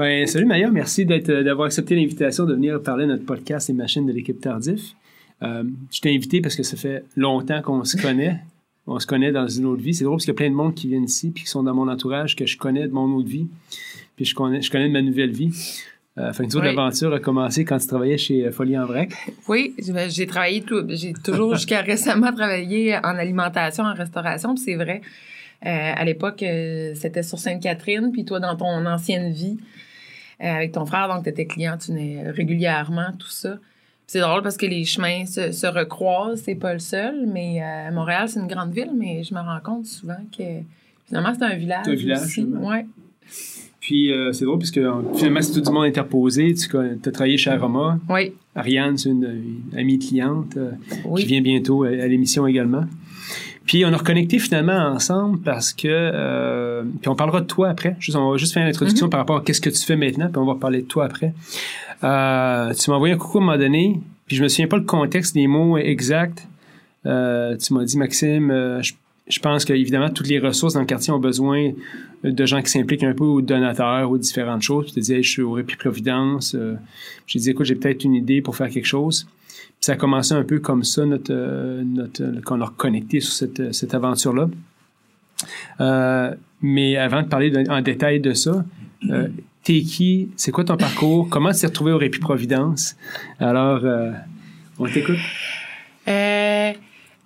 Ben, salut Maya, merci d'avoir accepté l'invitation de venir parler de notre podcast Les machines de l'équipe Tardif. Euh, je t'ai invité parce que ça fait longtemps qu'on se connaît. On se connaît dans une autre vie. C'est drôle parce qu'il y a plein de monde qui viennent ici puis qui sont dans mon entourage que je connais de mon autre vie. Puis je connais, je connais de ma nouvelle vie. Euh, fait que oui. l'aventure a commencé quand tu travaillais chez euh, Folie en Vrac. Oui, j'ai travaillé tout, j'ai toujours jusqu'à récemment travaillé en alimentation, en restauration, puis c'est vrai. Euh, à l'époque, euh, c'était sur Sainte-Catherine, puis toi, dans ton ancienne vie, euh, avec ton frère, donc tu étais client, tu venais régulièrement, tout ça. C'est drôle parce que les chemins se, se recroisent, c'est pas le seul, mais Montréal, c'est une grande ville, mais je me rends compte souvent que finalement, c'est un village. C'est un village, aussi. Ouais. Puis euh, c'est drôle parce que finalement, c'est tout du monde interposé. Tu as travaillé chez Aroma. Oui. Ariane, c'est une, amie cliente euh, qui vient bientôt à, à l'émission également. Puis on a reconnecté finalement ensemble parce que euh, puis on parlera de toi après. Juste, on va juste faire l'introduction mm-hmm. par rapport à qu'est-ce que tu fais maintenant, puis on va parler de toi après. Euh, tu m'as envoyé un coucou à un moment donné, puis je me souviens pas le contexte des mots exacts. Euh, tu m'as dit Maxime, euh, je je pense qu'évidemment, toutes les ressources dans le quartier ont besoin de gens qui s'impliquent un peu aux donateurs ou différentes choses. Puis tu te dis, je suis au Répit Providence. Euh, j'ai dit, écoute, j'ai peut-être une idée pour faire quelque chose. Puis ça a commencé un peu comme ça, notre, euh, notre, qu'on a reconnecté sur cette, cette aventure-là. Euh, mais avant de parler en détail de ça, euh, t'es qui? C'est quoi ton parcours? Comment tu t'es retrouvé au Répit Providence? Alors, euh, on t'écoute. Euh,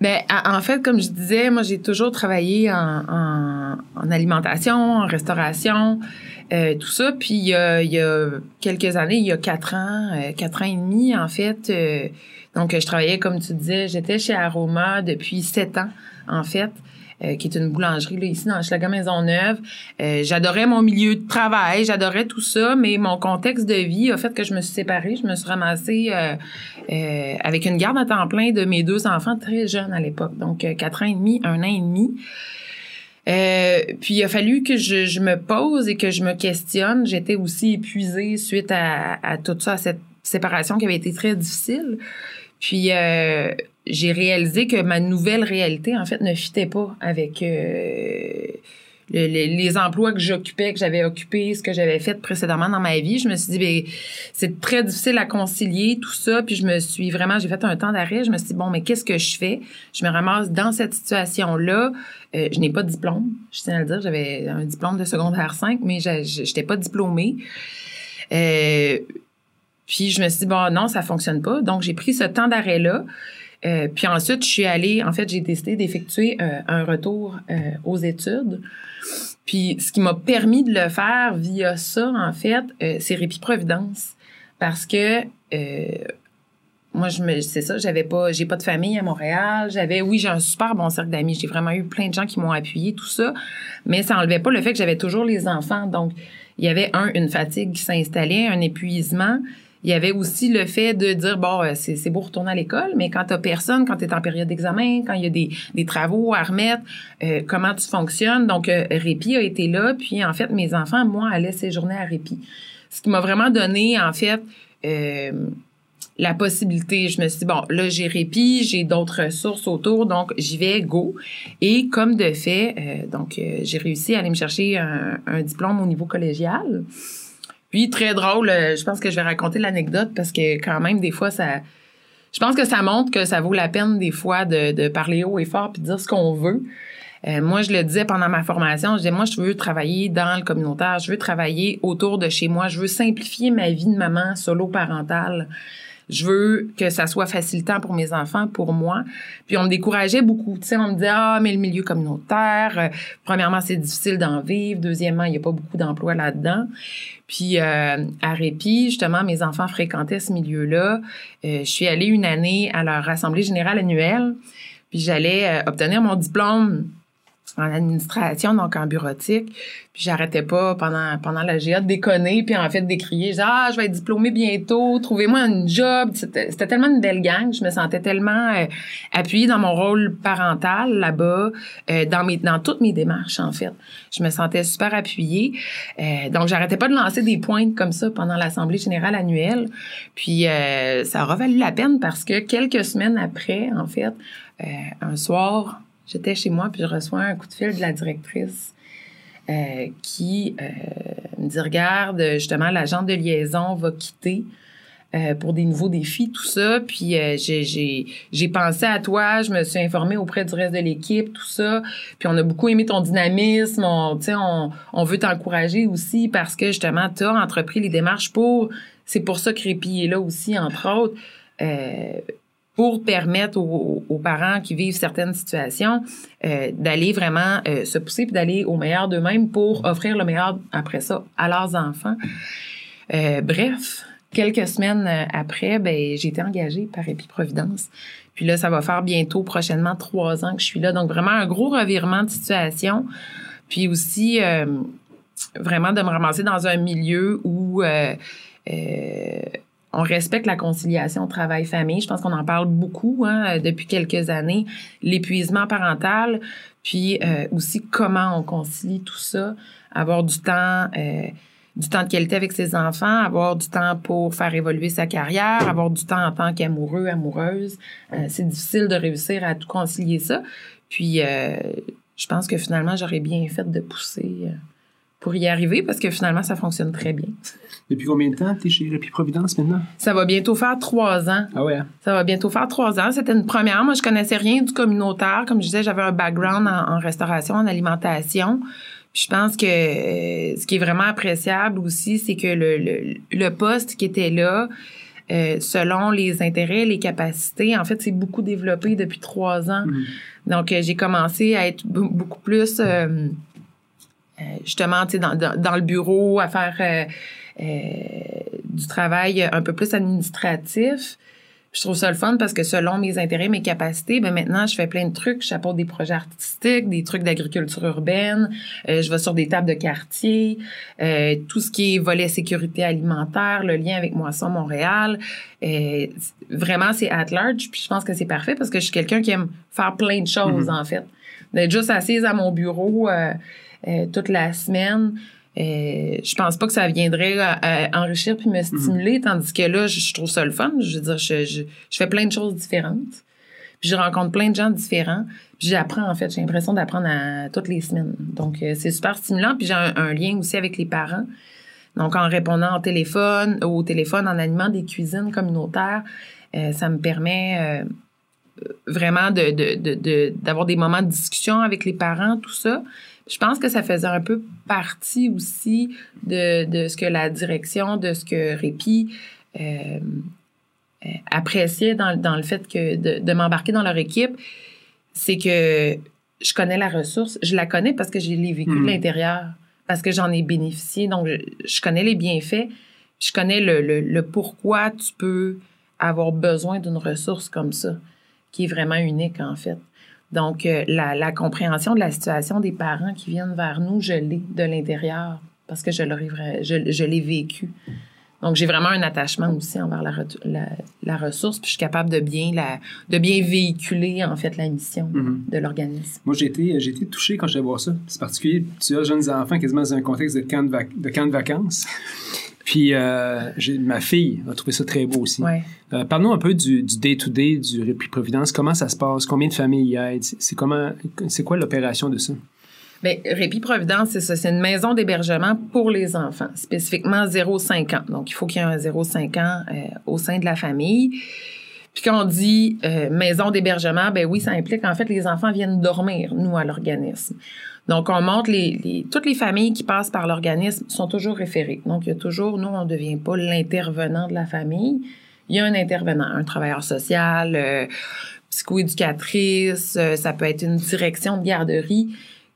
ben, en fait, comme je disais, moi, j'ai toujours travaillé en, alimentation, en restauration, euh, tout ça. Puis il y, a, quelques années, il y a quatre ans, euh, quatre ans et demi, en fait. Euh, donc, je travaillais, comme tu disais, j'étais chez Aroma depuis sept ans, en fait. Euh, qui est une boulangerie là, ici dans Schlager Maisonneuve. Euh, j'adorais mon milieu de travail, j'adorais tout ça, mais mon contexte de vie a fait que je me suis séparée. Je me suis ramassée avec une garde à temps plein de mes deux enfants très jeunes à l'époque, donc quatre ans et demi, un an et demi. Euh, puis il a fallu que je, je, me pose et que je me questionne. J'étais aussi épuisée suite à, à tout ça, à cette séparation qui avait été très difficile. Puis euh, j'ai réalisé que ma nouvelle réalité, en fait, ne fitait pas avec les emplois que j'occupais, que j'avais occupés, ce que j'avais fait précédemment dans ma vie. Je me suis dit, ben, c'est très difficile à concilier tout ça. Puis je me suis vraiment, j'ai fait un temps d'arrêt. Je me suis dit, bon, mais qu'est-ce que je fais? Je me ramasse dans cette situation-là. Euh, je n'ai pas de diplôme. Je tiens à le dire, j'avais un diplôme de secondaire 5, mais je n'étais pas diplômée. Euh, puis je me suis dit, bon, non, ça fonctionne pas. Donc, j'ai pris ce temps d'arrêt-là. Euh, puis ensuite, je suis allée, en fait, j'ai décidé d'effectuer euh, un retour euh, aux études. Puis ce qui m'a permis de le faire via ça, en fait, c'est Répit Providence. Parce que moi, je me, c'est ça, j'avais pas, j'ai pas de famille à Montréal. J'avais, oui, j'ai un super bon cercle d'amis. J'ai vraiment eu plein de gens qui m'ont appuyé, tout ça. Mais ça enlevait pas le fait que j'avais toujours les enfants. Donc, il y avait un, une fatigue qui s'installait, un épuisement. Il y avait aussi le fait de dire, bon, euh, c'est beau retourner à l'école, mais quand t'as personne, quand tu es en période d'examen, quand il y a des, travaux à remettre, euh, comment tu fonctionnes? Donc, euh, Répit a été là, puis en fait, mes enfants, moi, allaient séjourner à Répit. Ce qui m'a vraiment donné, en fait, euh, la possibilité. Je me suis dit, bon, là, j'ai Répit, j'ai d'autres ressources autour, donc j'y vais, go. Et comme de fait, donc, j'ai réussi à aller me chercher un diplôme au niveau collégial. Puis très drôle, euh, je pense que je vais raconter l'anecdote parce que quand même des fois ça je pense que ça montre que ça vaut la peine des fois de, parler haut et fort puis de dire ce qu'on veut. Euh, moi, je le disais pendant ma formation, je disais, moi, je veux travailler dans le communautaire, je veux travailler autour de chez moi, je veux simplifier ma vie de maman solo parentale. Je veux que ça soit facilitant pour mes enfants, pour moi. Puis on me décourageait beaucoup. Tu sais, on me disait ah mais le milieu communautaire, euh, premièrement c'est difficile d'en vivre, deuxièmement il y a pas beaucoup d'emplois là-dedans. Puis euh, à Répit, justement, mes enfants fréquentaient ce milieu-là. Euh, je suis allée une année à leur assemblée générale annuelle. Puis j'allais obtenir mon diplôme en administration, donc en bureautique. Puis j'arrêtais pas pendant pendant la GA de déconner, puis en fait d'écrier, genre ah je vais être diplômée bientôt, trouvez-moi un job. C'était tellement une belle gang, je me sentais tellement euh, appuyée dans mon rôle parental là-bas, euh, dans mes dans toutes mes démarches en fait. Je me sentais super appuyée. Euh, donc j'arrêtais pas de lancer des pointes comme ça pendant l'assemblée générale annuelle. Puis ça aura valu la peine parce que quelques semaines après, en fait, un soir J'étais chez moi, puis je reçois un coup de fil de la directrice euh, qui, euh, me dit, regarde, justement, l'agent de liaison va quitter. Euh, pour des nouveaux défis, tout ça. Puis euh, j'ai pensé à toi, je me suis informée auprès du reste de l'équipe, tout ça. Puis on a beaucoup aimé ton dynamisme. On, on, on veut t'encourager aussi parce que justement, tu as entrepris les démarches pour... C'est pour ça que Répi est là aussi, entre autres. Euh, pour permettre aux, parents qui vivent certaines situations euh, d'aller vraiment euh, se pousser puis d'aller au meilleur d'eux-mêmes pour offrir le meilleur après ça à leurs enfants. Euh, bref, quelques semaines euh, après, ben, j'ai été engagée par Épi-Providence. Puis là, ça va faire bientôt, prochainement, trois ans que je suis là. Donc, vraiment un gros revirement de situation. Puis aussi, vraiment de me ramasser dans un milieu où euh, on respecte la conciliation travail-famille. Je pense qu'on en parle beaucoup hein, depuis quelques années. L'épuisement parental, puis aussi comment on concilie tout ça, avoir du temps du temps de qualité avec ses enfants, avoir du temps pour faire évoluer sa carrière, avoir du temps en tant qu'amoureux, amoureuse. Euh, c'est difficile de réussir à tout concilier ça. Puis, euh, je pense que finalement, j'aurais bien fait de pousser euh, pour y arriver parce que finalement, ça fonctionne très bien. Depuis combien de temps tu es chez Répi Providence maintenant? Ça va bientôt faire trois ans. Ah ouais? Hein? Ça va bientôt faire trois ans. C'était une première. Moi, je connaissais rien du communautaire. Comme je disais, j'avais un background en restauration, en alimentation je pense que euh, ce qui est vraiment appréciable aussi, c'est que le, le, le, poste qui était là, euh, selon les intérêts, les capacités, en fait, c'est beaucoup développé depuis trois ans. Mm. Donc, euh, j'ai commencé à être beaucoup plus, euh, justement, tu sais, dans, dans, dans, le bureau, à faire du travail un peu plus administratif je trouve ça le fun parce que selon mes intérêts, mes capacités, ben maintenant, je fais plein de trucs. Je J'apporte des projets artistiques, des trucs d'agriculture urbaine. Euh, je vais sur des tables de quartier. Euh, tout ce qui est volet sécurité alimentaire, le lien avec Moisson Montréal. Euh, vraiment, c'est at large. Puis je pense que c'est parfait parce que je suis quelqu'un qui aime faire plein de choses, mm-hmm. en fait. D'être juste assise à mon bureau toute la semaine, euh, je pense pas que ça viendrait euh, enrichir puis me mhm. stimuler, tandis que là, je, trouve ça le fun. Je veux dire, je, je, fais plein de choses différentes. Puis je rencontre plein de gens différents. Puis j'apprends, en fait. J'ai l'impression d'apprendre à, toutes les semaines. Donc, euh, c'est super stimulant. Puis j'ai un, lien aussi avec les parents. Donc, en répondant au téléphone, au téléphone, en animant des cuisines communautaires, euh, ça me permet vraiment de, de, de, d'avoir des moments de discussion avec les parents, tout ça. Je pense que ça faisait un peu partie aussi de, de ce que la direction, de ce que Répi euh, euh, appréciait dans, dans, le fait que de, de m'embarquer dans leur équipe, c'est que je connais la ressource, je la connais parce que j'ai l'ai vécu de hmm. l'intérieur, parce que j'en ai bénéficié, donc je, connais les bienfaits, je connais le, le, le pourquoi tu peux avoir besoin d'une ressource comme ça, qui est vraiment unique en fait. Donc, euh, la, la, compréhension de la situation des parents qui viennent vers nous, je l'ai de l'intérieur parce que je je, je l'ai vécu. Donc, j'ai vraiment un attachement aussi envers la, la, la, ressource, puis je suis capable de bien, la, de bien véhiculer, en fait, la mission mm-hmm. de l'organisme. Moi, j'ai été, j'ai été touché quand je voir ça. C'est particulier, plusieurs jeunes enfants quasiment dans un contexte de camp de, de, camp de vacances. Puis euh, ma fille a trouvé ça très beau aussi. Ouais. Euh, Parlons un peu du day-to-day du Répit Providence. Comment ça se passe? Combien de familles y aident? C'est comment c'est quoi l'opération de ça? Bien, Répit Providence, c'est ça. C'est une maison d'hébergement pour les enfants, spécifiquement 0-5 ans. Donc, il faut qu'il y ait un 0-5 ans euh, au sein de la famille. Puis quand on dit euh, maison d'hébergement, ben oui, ça implique en fait les enfants viennent dormir, nous, à l'organisme. Donc, on montre les, toutes les familles qui passent par l'organisme sont toujours référées. Donc, il y a toujours, nous, on ne devient pas l'intervenant de la famille. Il y a un intervenant, un travailleur social, euh, psychoéducatrice, euh, ça peut être une direction de garderie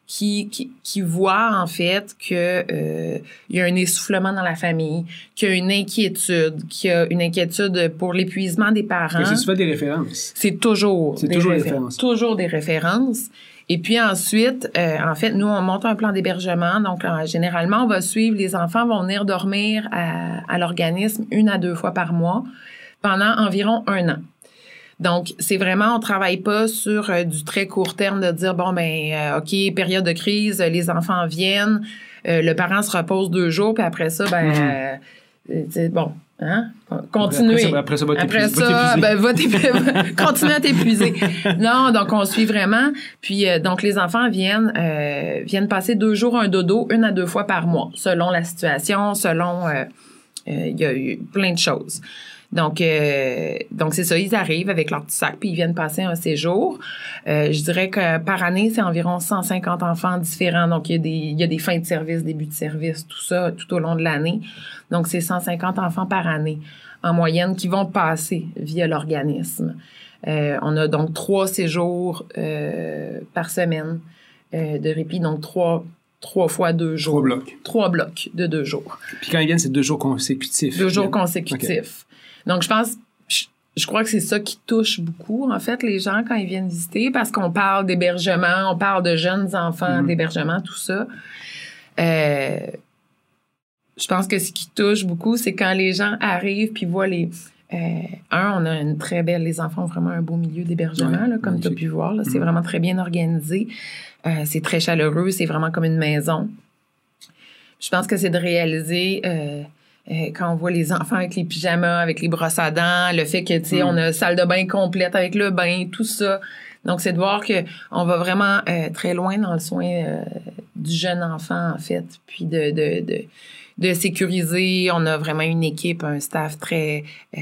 qui, qui, qui voit en fait que euh, il y a un essoufflement dans la famille, qu'il y a une inquiétude, qu'il y a une inquiétude pour l'épuisement des parents. C'est souvent des références. C'est toujours, C'est toujours des références. Toujours des références. Et puis ensuite, euh, en fait, nous, on monte un plan d'hébergement. Donc, euh, généralement, on va suivre, les enfants vont venir dormir à, à l'organisme une à deux fois par mois pendant environ un an. Donc, c'est vraiment, on travaille pas sur euh, du très court terme de dire, bon, ben, euh, OK, période de crise, les enfants viennent, le parent se repose deux jours, puis après ça, ben, mm-hmm. bon, Hein? Continuer. Après ça, après ça, ben, va continuer à t'épuiser. non, donc on suit vraiment. Puis euh, donc les enfants viennent euh, viennent passer deux jours un dodo, une à deux fois par mois, selon la situation, selon euh, il y a eu plein de choses. Donc, donc c'est ça, ils arrivent avec leur petit sac puis ils viennent passer un séjour. je dirais que par année, c'est environ 150 enfants différents. Donc, il y, a des, il y a des fins de service, début de service, tout ça, tout au long de l'année. Donc, c'est 150 enfants par année en moyenne qui vont passer via l'organisme. Euh, on a donc trois séjours euh, par semaine euh, de répit, donc trois, trois fois deux jours. Trois blocs. Trois blocs de deux jours. Puis quand ils viennent, c'est deux jours consécutifs. Deux jours consécutifs. Donc, je pense, je, crois que c'est ça qui touche beaucoup, en fait, les gens quand ils viennent visiter, parce qu'on parle d'hébergement, on parle de jeunes enfants, mm-hmm. d'hébergement, tout ça. Euh, je pense que ce qui touche beaucoup, c'est quand les gens arrivent puis voient les. Euh, un, on a une très belle. Les enfants ont vraiment un beau milieu d'hébergement, comme tu as pu voir. C'est mm-hmm. vraiment très bien organisé. Euh, c'est très chaleureux. C'est vraiment comme une maison. Je pense que c'est de réaliser. Euh, quand on voit les enfants avec les pyjamas, avec les brosses à dents, le fait que, tu sais, on mm. a salle de bain complète avec le bain, tout ça. Donc, c'est de voir que on va vraiment très loin dans le soin du jeune enfant, en fait, puis de, de, de de sécuriser. On a vraiment une équipe, un staff très euh,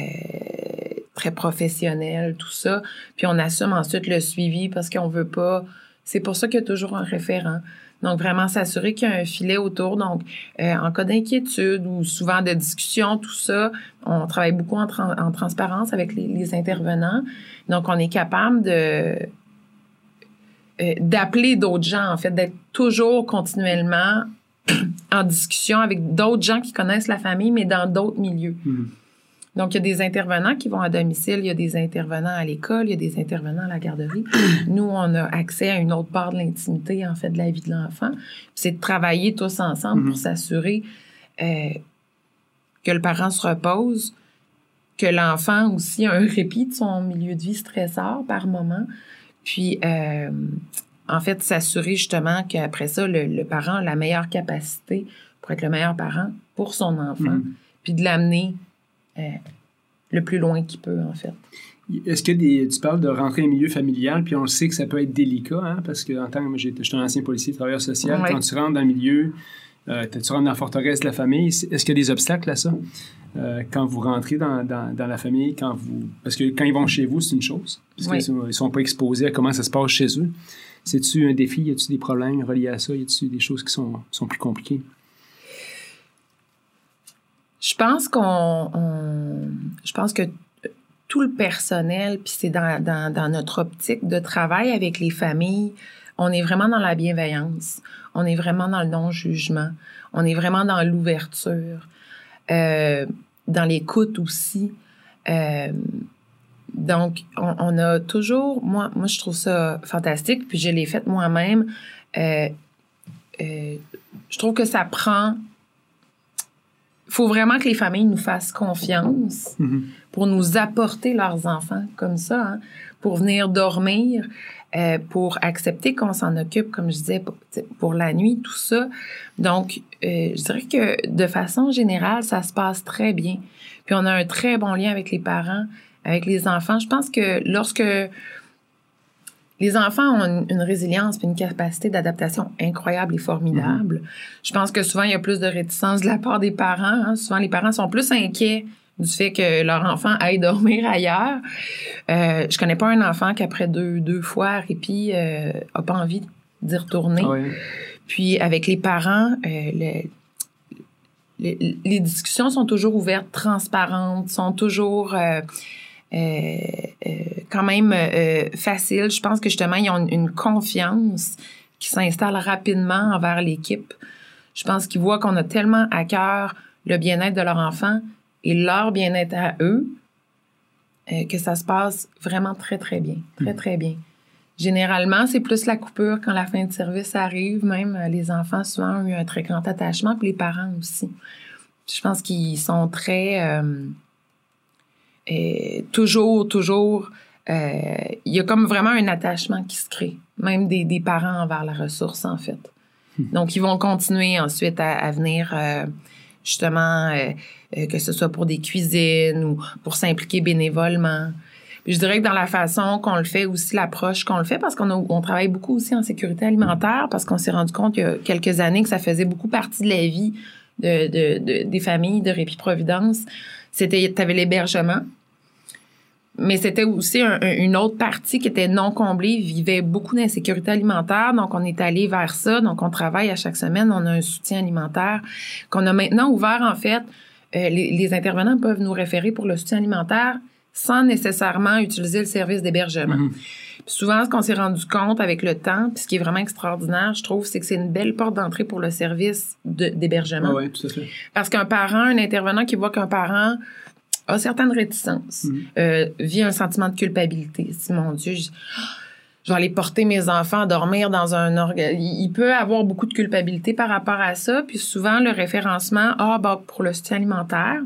très professionnel, tout ça. Puis on assume ensuite le suivi parce qu'on veut pas. C'est pour ça qu'il y a toujours un référent. Donc, vraiment s'assurer qu'il y a un filet autour. Donc, euh, en cas d'inquiétude ou souvent de discussion, tout ça, on travaille beaucoup en, en transparence avec les, intervenants. Donc, on est capable de euh, d'appeler d'autres gens, en fait, d'être toujours continuellement en discussion avec d'autres gens qui connaissent la famille, mais dans d'autres milieux. Hmm. Donc, il y a des intervenants qui vont à domicile, il y a des intervenants à l'école, il y a des intervenants à la garderie. Nous, on a accès à une autre part de l'intimité, en fait, de la vie de l'enfant. C'est de travailler tous ensemble pour hmm. s'assurer euh, que le parent se repose, que l'enfant aussi a un répit de son milieu de vie stresseur par moment. Puis, euh, en fait, s'assurer justement qu'après ça, le, parent a la meilleure capacité pour être le meilleur parent pour son enfant, mm-hmm. puis de l'amener euh, le plus loin qu'il peut, en fait. Est-ce que des, tu parles de rentrer au milieu familial, puis on le sait que ça peut être délicat, hein, parce que en tant que je suis un ancien policier, travailleur social, quand tu rentres dans le milieu, euh, tu rentres dans la forteresse de la famille, est-ce qu'il y a des obstacles à ça? Euh, quand vous rentrez dans, dans, la famille, quand vous. Parce que quand ils vont chez vous, c'est une chose. Parce qu'ils ne sont pas exposés à comment ça se passe chez eux. C'est-tu un défi? Y a-tu des problèmes reliés à ça? Y a-tu des choses qui sont, sont plus compliquées? Je pense qu'on. je pense que tout le personnel, puis c'est dans, dans, notre optique de travail avec les familles, on est vraiment dans la bienveillance, on est vraiment dans le non-jugement, on est vraiment dans l'ouverture, euh, dans l'écoute aussi. Euh, donc, on, a toujours, moi, moi, je trouve ça fantastique, puis je l'ai fait moi-même. Euh, euh, je trouve que ça prend. Il faut vraiment que les familles nous fassent confiance mm-hmm. pour nous apporter leurs enfants comme ça, hein, pour venir dormir, euh, pour accepter qu'on s'en occupe, comme je disais, pour, pour, la nuit, tout ça. Donc, je dirais que de façon générale, ça se passe très bien. Puis on a un très bon lien avec les parents avec les enfants. Je pense que lorsque les enfants ont une, résilience et une capacité d'adaptation incroyable et formidable, je pense que souvent il y a plus de réticence de la part des parents. Hein. Souvent les parents sont plus inquiets du fait que leur enfant aille dormir ailleurs. Euh, je connais pas un enfant qui après deux, deux fois répit euh, a pas envie d'y retourner. Ah Puis avec les parents, euh, les, discussions sont toujours ouvertes, transparentes, sont toujours euh, quand même euh, facile. Je pense que justement, ils ont une, confiance qui s'installe rapidement envers l'équipe. Je pense qu'ils voient qu'on a tellement à cœur le bien-être de leur enfant et leur bien-être à eux que ça se passe vraiment très, très bien. Très, hmm. très bien. Généralement, c'est plus la coupure quand la fin de service arrive. Même les enfants, souvent, ont eu un très grand attachement, puis les parents aussi. Je pense qu'ils sont très toujours, toujours, euh, il y a comme vraiment un attachement qui se crée, même des, des parents envers la ressource, en fait. Hmm. Donc, ils vont continuer ensuite à, venir euh, justement, que ce soit pour des cuisines ou pour s'impliquer bénévolement. je dirais que dans la façon qu'on le fait aussi, l'approche qu'on le fait, parce qu'on on travaille beaucoup aussi en sécurité alimentaire, parce qu'on s'est rendu compte il y a quelques années que ça faisait beaucoup partie de la vie de, de, des familles de Répit Providence. C'était, tu avais l'hébergement, mais c'était aussi une autre partie qui était non comblée, vivait beaucoup d'insécurité alimentaire. Donc, on est allé vers ça. Donc, on travaille à chaque semaine. On a un soutien alimentaire qu'on a maintenant ouvert, en fait. Euh, les, intervenants peuvent nous référer pour le soutien alimentaire sans nécessairement utiliser le service d'hébergement. Mhm. Souvent, ce qu'on s'est rendu compte avec le temps, puis ce qui est vraiment extraordinaire, je trouve, c'est que c'est une belle porte d'entrée pour le service d'hébergement. oui, tout à fait. Parce qu'un parent, un intervenant qui voit qu'un parent a certaines réticences, mm. euh, vit un sentiment de culpabilité. Si mon Dieu, je, vais aller porter mes enfants à dormir dans un organe. Il peut avoir beaucoup de culpabilité par rapport à ça. Puis souvent, le référencement, ah, bah, pour le soutien alimentaire,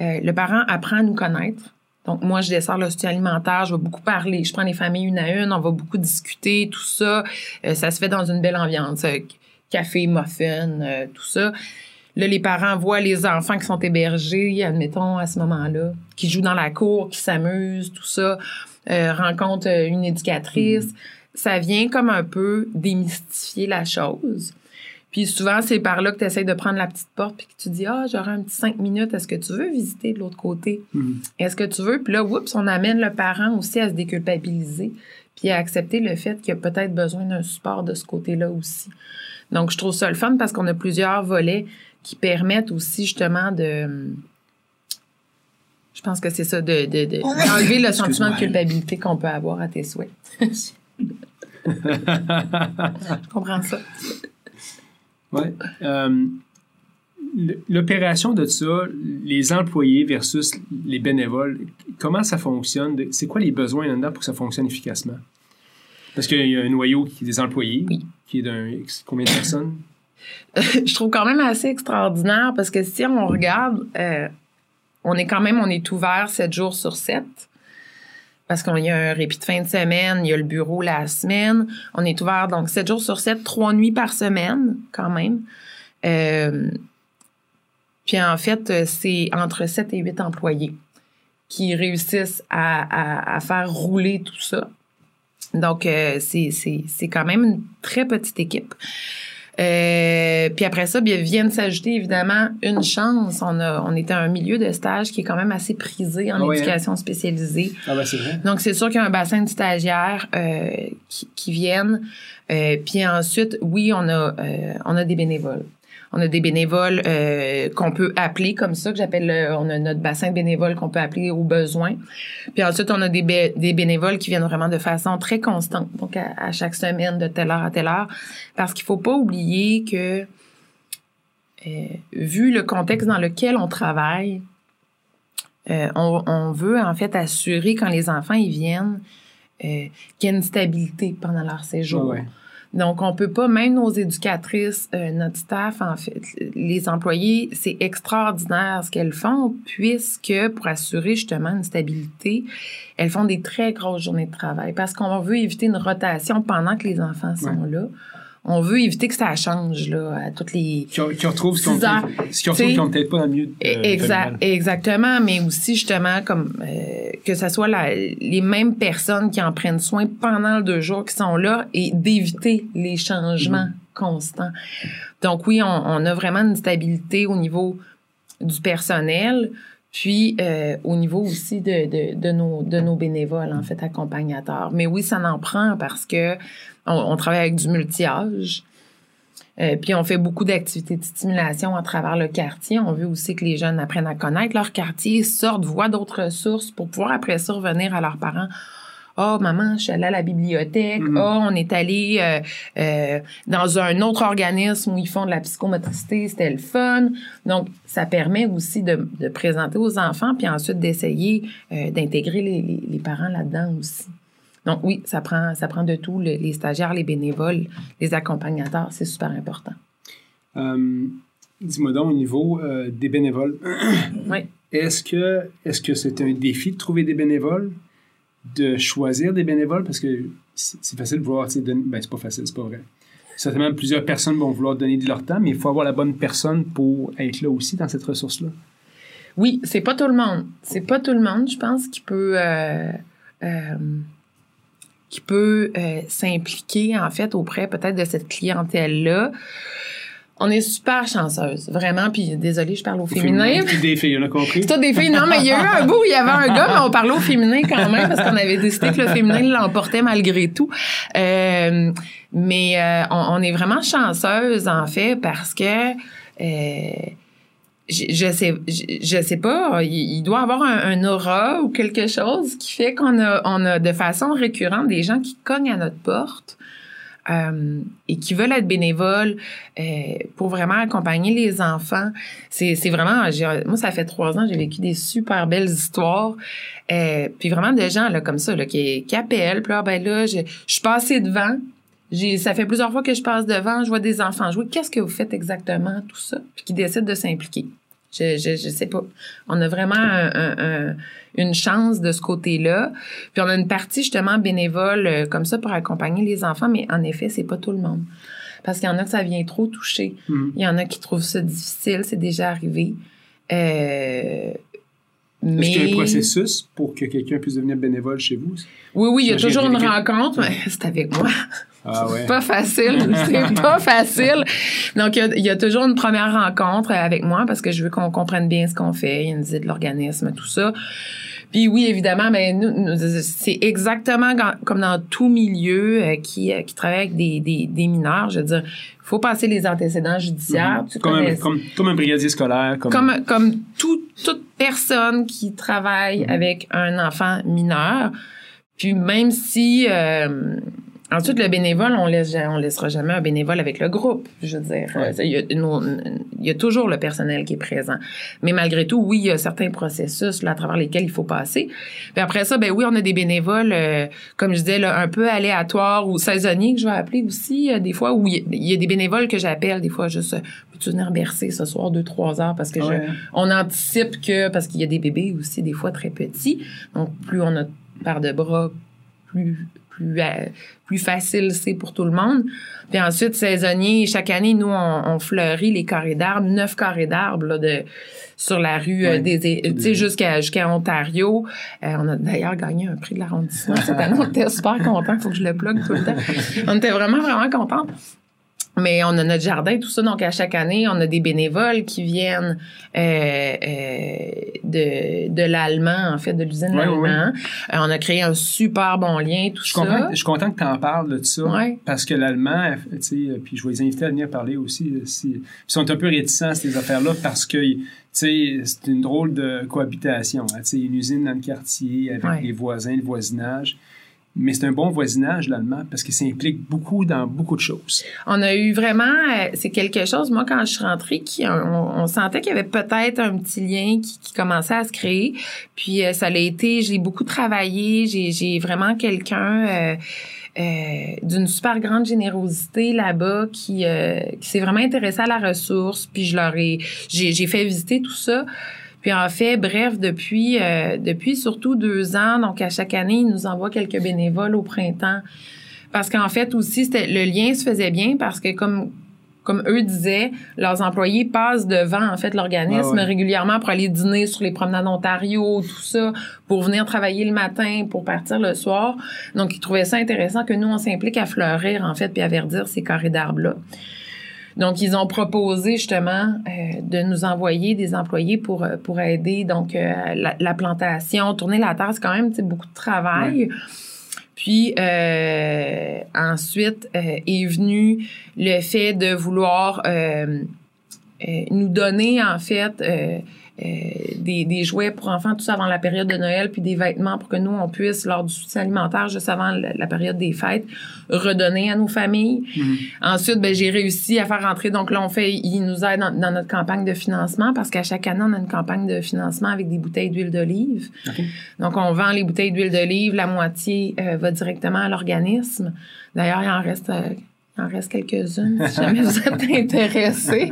euh, le parent apprend à nous connaître. Donc, moi, je descends le soutien alimentaire, je vais beaucoup parler. Je prends les familles une à une, on va beaucoup discuter, tout ça. Euh, ça se fait dans une belle ambiance. café, muffin, tout ça. Là, les parents voient les enfants qui sont hébergés, admettons, à ce moment-là, qui jouent dans la cour, qui s'amusent, tout ça, euh, rencontrent euh, une éducatrice. Mm. Ça vient comme un peu démystifier la chose. Puis souvent, c'est par là que tu essaies de prendre la petite porte puis que tu dis Ah, j'aurai un petit cinq minutes, est-ce que tu veux visiter de l'autre côté? Mm. Est-ce que tu veux? Puis là, oups, on amène le parent aussi à se déculpabiliser puis à accepter le fait qu'il a peut-être besoin d'un support de ce côté-là aussi. Donc, je trouve ça le fun parce qu'on a plusieurs volets qui permettent aussi justement de je pense que c'est ça, de, d'enlever le sentiment de culpabilité qu'on peut avoir à tes souhaits. je comprends ça. Oui. Euh, l'opération de ça, les employés versus les bénévoles, comment ça fonctionne? C'est quoi les besoins là-dedans pour que ça fonctionne efficacement? Parce qu'il y a un noyau qui est des employés, qui est d'un combien de personnes? je trouve quand même assez extraordinaire parce que si on regarde, euh, on est quand même, on est ouvert 7 jours sur 7 parce qu'il y a un répit de fin de semaine, il y a le bureau la semaine. On est ouvert donc 7 jours sur 7, 3 nuits par semaine quand même. Euh, puis en fait, c'est entre 7 et 8 employés qui réussissent à, faire rouler tout ça. Donc, euh, c'est quand même une très petite équipe. Euh, puis après ça, bien, viennent s'ajouter évidemment une chance. On a, on était un milieu de stage qui est quand même assez prisé en ah hein? éducation spécialisée. Ah ben c'est vrai. Donc c'est sûr qu'il y a un bassin de stagiaires euh, qui, qui, viennent. Euh, puis ensuite, oui, on a, euh, on a des bénévoles. On a des bénévoles euh, qu'on peut appeler comme ça, que j'appelle, on a notre bassin de bénévoles qu'on peut appeler au besoin. Puis ensuite, on a des, bénévoles qui viennent vraiment de façon très constante, donc à, chaque semaine, de telle heure à telle heure. Parce qu'il faut pas oublier que, euh, vu le contexte dans lequel on travaille, euh, on, veut en fait assurer quand les enfants ils viennent qu'il y ait une stabilité pendant leur séjour. Donc, on peut pas, même nos éducatrices, euh, notre staff, en fait, les employés, c'est extraordinaire ce qu'elles font, puisque pour assurer justement une stabilité, elles font des très grosses journées de travail. Parce qu'on veut éviter une rotation pendant que les enfants sont là on veut éviter que ça change là, à toutes les. Qui, retrouvent ce n'ont peut-être pas dans le mieux. Euh, exact, exactement, mais aussi justement comme euh, que ce soit la, les mêmes personnes qui en prennent soin pendant les deux jours qui sont là et d'éviter les changements mm-hmm. constants. Donc oui, on, on, a vraiment une stabilité au niveau du personnel. Puis euh, au niveau aussi de, de, de, nos, de nos bénévoles, en fait, accompagnateurs. Mais oui, ça en prend parce que on, travaille avec du multi-âge. Euh, puis on fait beaucoup d'activités de stimulation à travers le quartier. On veut aussi que les jeunes apprennent à connaître leur quartier, sortent, voient d'autres ressources pour pouvoir après ça revenir à leurs parents. Oh, maman, je suis allée à la bibliothèque. Mm-hmm. Oh, on est allé euh, euh, dans un autre organisme où ils font de la psychomotricité. C'était le fun. Donc, ça permet aussi de, de présenter aux enfants, puis ensuite d'essayer d'intégrer les, les, les parents là-dedans aussi. Donc oui, ça prend, ça prend de tout, les stagiaires, les bénévoles, les accompagnateurs, c'est super important. Euh, dis-moi donc au niveau euh, des bénévoles. oui. Est-ce que est-ce que c'est un défi de trouver des bénévoles, de choisir des bénévoles? Parce que c'est facile de voir, ben c'est pas facile, c'est pas vrai. certainement plusieurs personnes vont vouloir donner de leur temps, mais il faut avoir la bonne personne pour être là aussi dans cette ressource-là. Oui, c'est pas tout le monde. C'est pas tout le monde, je pense, qui peut euh, qui peut euh, s'impliquer en fait auprès peut-être de cette clientèle-là. On est super chanceuse, vraiment. Puis désolée, je parle au, féminin. Puis des filles, on a compris. C'est des filles. Non, mais il y a eu un bout où il y avait un gars, mais on parlait au féminin quand même parce qu'on avait décidé que le féminin l'emportait malgré tout. Euh, mais euh, on, est vraiment chanceuse en fait parce que je, sais je, sais pas il, doit avoir un, aura ou quelque chose qui fait qu'on a on a de façon récurrente des gens qui cognent à notre porte euh, et qui veulent être bénévoles euh, pour vraiment accompagner les enfants. C'est, c'est vraiment, moi ça fait trois ans, j'ai vécu des super belles histoires. Euh, puis vraiment des gens là comme ça là qui, qui appellent, puis là ben là je, je suis passée devant. J'ai, ça fait plusieurs fois que je passe devant, je vois des enfants jouer. Qu'est-ce que vous faites exactement, tout ça? Puis qui décident de s'impliquer. Je, je, je sais pas. On a vraiment un, une chance de ce côté-là. Puis on a une partie justement bénévole euh, comme ça pour accompagner les enfants, mais en effet, c'est pas tout le monde. Parce qu'il y en a que ça vient trop toucher. Mm-hmm. Il y en a qui trouvent ça difficile, c'est déjà arrivé. Euh, mais... Est-ce qu'il y a un processus pour que quelqu'un puisse devenir bénévole chez vous? Oui, oui, il y a toujours une rencontre, mais c'est avec moi. Ah ouais. pas facile, c'est pas facile. Donc il y, a, toujours une première rencontre avec moi parce que je veux qu'on comprenne bien ce qu'on fait, il y a une visite de l'organisme, tout ça. Puis oui, évidemment, mais nous, c'est exactement comme dans tout milieu euh, qui, euh, qui travaille avec des, des, des mineurs. Je veux dire, il faut passer les antécédents judiciaires. Mm-hmm. comme, un, comme, comme, un, brigadier scolaire. Comme, comme, comme tout, toute personne qui travaille mm-hmm. avec un enfant mineur. Puis même si... Euh, Ensuite, le bénévole, on laisse, on laissera jamais un bénévole avec le groupe. Je veux dire, il, y a, il, y a, toujours le personnel qui est présent. Mais malgré tout, oui, il y a certains processus là, à travers lesquels il faut passer. Puis après ça, ben oui, on a des bénévoles, euh, comme je disais, là, un peu aléatoires ou saisonniers que je vais appeler aussi euh, des fois. Où il y, a des bénévoles que j'appelle des fois juste, peux-tu venir bercer ce soir deux trois heures? Parce que je, on anticipe que parce qu'il y a des bébés aussi des fois très petits. Donc plus on a par de bras, plus plus, euh, plus facile c'est pour tout le monde. Puis ensuite, saisonnier, chaque année, nous, on, fleurit les carrés d'arbres, neuf carrés d'arbres de sur la rue euh, des, tu sais jusqu'à jusqu'à Ontario. Euh, on a d'ailleurs gagné un prix de l'arrondissement cette année. On était super contents. Faut que je le plug tout le temps. On était vraiment vraiment contents. Mais on a notre jardin, tout ça. Donc, à chaque année, on a des bénévoles qui viennent euh, euh, de, de l'allemand, en fait, de l'usine ouais, allemand. Euh, on a créé un super bon lien, tout je ça. je suis content que tu en parles de ça. Parce que l'allemand, tu sais, puis je vais les inviter à venir parler aussi. ils sont un peu réticents à ces affaires-là parce que c'est une drôle de cohabitation. Hein, une usine dans le quartier avec les voisins, le voisinage mais c'est un bon voisinage, l'allemand, parce que ça implique beaucoup dans beaucoup de choses. On a eu vraiment, euh, c'est quelque chose, moi, quand je suis rentrée, on, sentait qu'il y avait peut-être un petit lien qui, commençait à se créer. Puis euh, ça l'a été, j'ai beaucoup travaillé, j'ai vraiment quelqu'un... Euh, d'une super grande générosité là-bas qui s'est vraiment intéressé à la ressource puis je leur ai j'ai fait visiter tout ça puis en fait, bref, depuis euh, depuis surtout deux ans, donc à chaque année, ils nous envoient quelques bénévoles au printemps. Parce qu'en fait aussi, le lien se faisait bien parce que comme comme eux disaient, leurs employés passent devant en fait l'organisme régulièrement pour aller dîner sur les promenades d'Ontario, tout ça, pour venir travailler le matin, pour partir le soir. Donc ils trouvaient ça intéressant que nous on s'implique à fleurir en fait puis à verdir ces carrés d'arbres là. Donc, ils ont proposé justement euh, de nous envoyer des employés pour, euh, pour aider donc euh, la, plantation, tourner la terre, c'est quand même beaucoup de travail. Puis ensuite est venu le fait de vouloir nous donner en fait euh, des, des, jouets pour enfants, tout ça avant la période de Noël, puis des vêtements pour que nous, on puisse, lors du soutien alimentaire, juste avant la, période des fêtes, redonner à nos familles. Mm-hmm. Ensuite, ben, j'ai réussi à faire rentrer, donc là, on fait, il nous aide dans, notre campagne de financement, parce qu'à chaque année, on a une campagne de financement avec des bouteilles d'huile d'olive. Donc, on vend les bouteilles d'huile d'olive, la moitié euh, va directement à l'organisme. D'ailleurs, il en reste... Euh, Il en reste quelques-unes, si jamais vous êtes intéressés.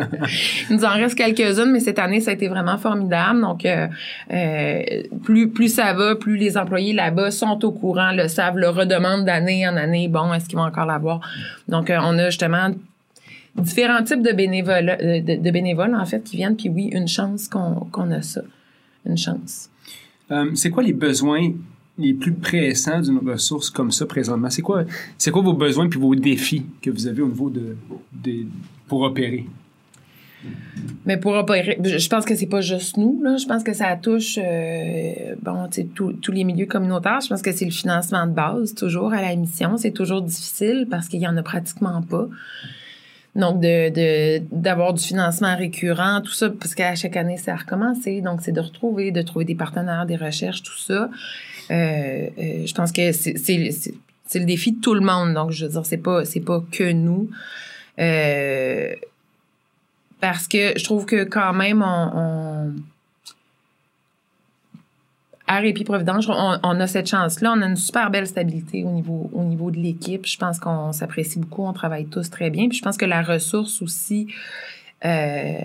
Il nous en reste quelques-unes, mais cette année, ça a été vraiment formidable. Donc, euh, euh, plus, plus ça va, plus les employés là-bas sont au courant, le savent, le redemandent d'année en année. Bon, est-ce qu'ils vont encore l'avoir? Donc, euh, on a justement différents types de bénévoles, de, bénévoles, en fait, qui viennent. Puis oui, une chance qu'on a ça. Une chance. C'est quoi les besoins les plus pressants d'une ressource comme ça présentement? C'est quoi, c'est quoi vos besoins puis vos défis que vous avez au niveau de, pour opérer? Mais pour opérer, je pense que c'est pas juste nous. Je pense que ça touche euh, bon, tous les milieux communautaires. Je pense que c'est le financement de base, toujours à la mission. C'est toujours difficile parce qu'il y en a pratiquement pas. Donc, de, d'avoir du financement récurrent, tout ça, parce qu'à chaque année, c'est à recommencer. Donc, c'est de retrouver, de trouver des partenaires, des recherches, tout ça. Euh, euh, je pense que c'est, le défi de tout le monde. Donc, je veux dire, c'est pas, c'est pas que nous. Euh, parce que je trouve que quand même, on, à Répi Providence, on, on, a cette chance-là. On a une super belle stabilité au niveau, au niveau de l'équipe. Je pense qu'on s'apprécie beaucoup. On travaille tous très bien. Puis je pense que la ressource aussi euh,